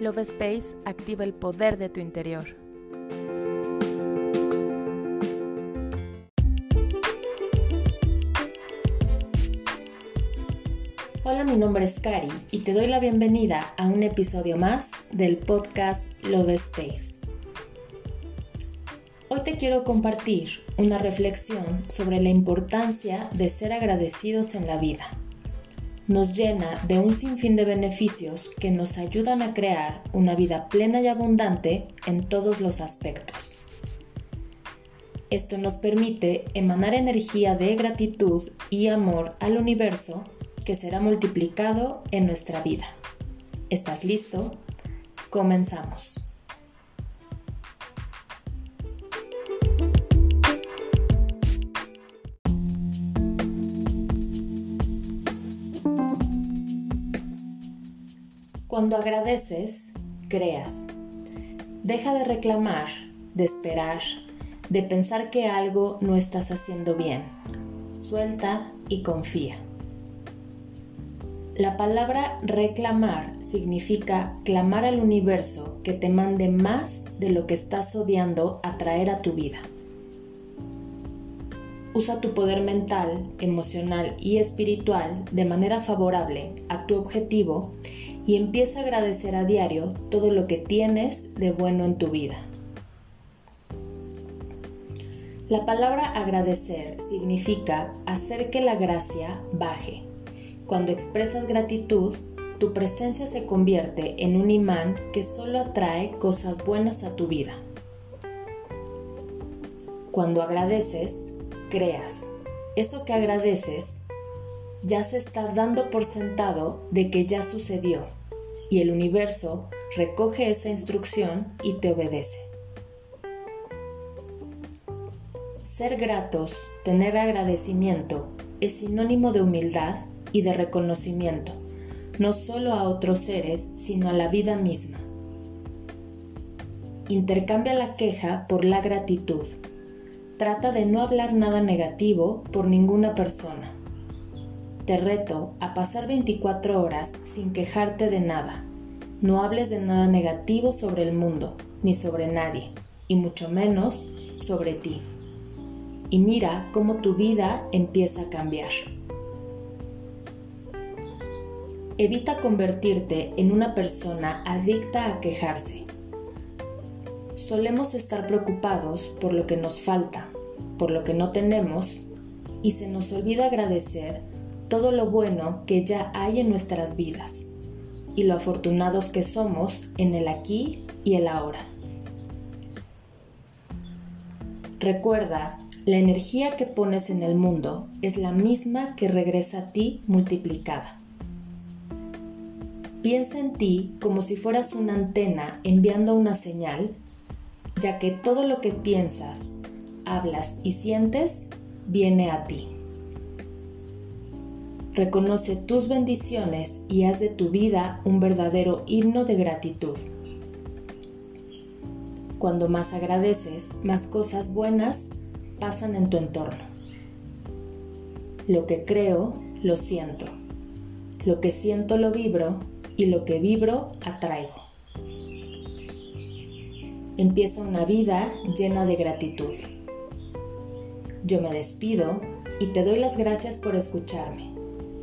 Love Space activa el poder de tu interior. Hola, mi nombre es Cari y te doy la bienvenida a un episodio más del podcast Love Space. Hoy te quiero compartir una reflexión sobre la importancia de ser agradecidos en la vida nos llena de un sinfín de beneficios que nos ayudan a crear una vida plena y abundante en todos los aspectos. Esto nos permite emanar energía de gratitud y amor al universo que será multiplicado en nuestra vida. ¿Estás listo? Comenzamos. Cuando agradeces, creas. Deja de reclamar, de esperar, de pensar que algo no estás haciendo bien. Suelta y confía. La palabra reclamar significa clamar al universo que te mande más de lo que estás odiando a traer a tu vida. Usa tu poder mental, emocional y espiritual de manera favorable a tu objetivo y empieza a agradecer a diario todo lo que tienes de bueno en tu vida. La palabra agradecer significa hacer que la gracia baje. Cuando expresas gratitud, tu presencia se convierte en un imán que solo atrae cosas buenas a tu vida. Cuando agradeces, creas. Eso que agradeces ya se está dando por sentado de que ya sucedió y el universo recoge esa instrucción y te obedece. Ser gratos, tener agradecimiento, es sinónimo de humildad y de reconocimiento, no solo a otros seres, sino a la vida misma. Intercambia la queja por la gratitud. Trata de no hablar nada negativo por ninguna persona te reto a pasar 24 horas sin quejarte de nada. No hables de nada negativo sobre el mundo, ni sobre nadie, y mucho menos sobre ti. Y mira cómo tu vida empieza a cambiar. Evita convertirte en una persona adicta a quejarse. Solemos estar preocupados por lo que nos falta, por lo que no tenemos, y se nos olvida agradecer todo lo bueno que ya hay en nuestras vidas y lo afortunados que somos en el aquí y el ahora. Recuerda, la energía que pones en el mundo es la misma que regresa a ti multiplicada. Piensa en ti como si fueras una antena enviando una señal, ya que todo lo que piensas, hablas y sientes viene a ti. Reconoce tus bendiciones y haz de tu vida un verdadero himno de gratitud. Cuando más agradeces, más cosas buenas pasan en tu entorno. Lo que creo, lo siento. Lo que siento, lo vibro y lo que vibro, atraigo. Empieza una vida llena de gratitud. Yo me despido y te doy las gracias por escucharme.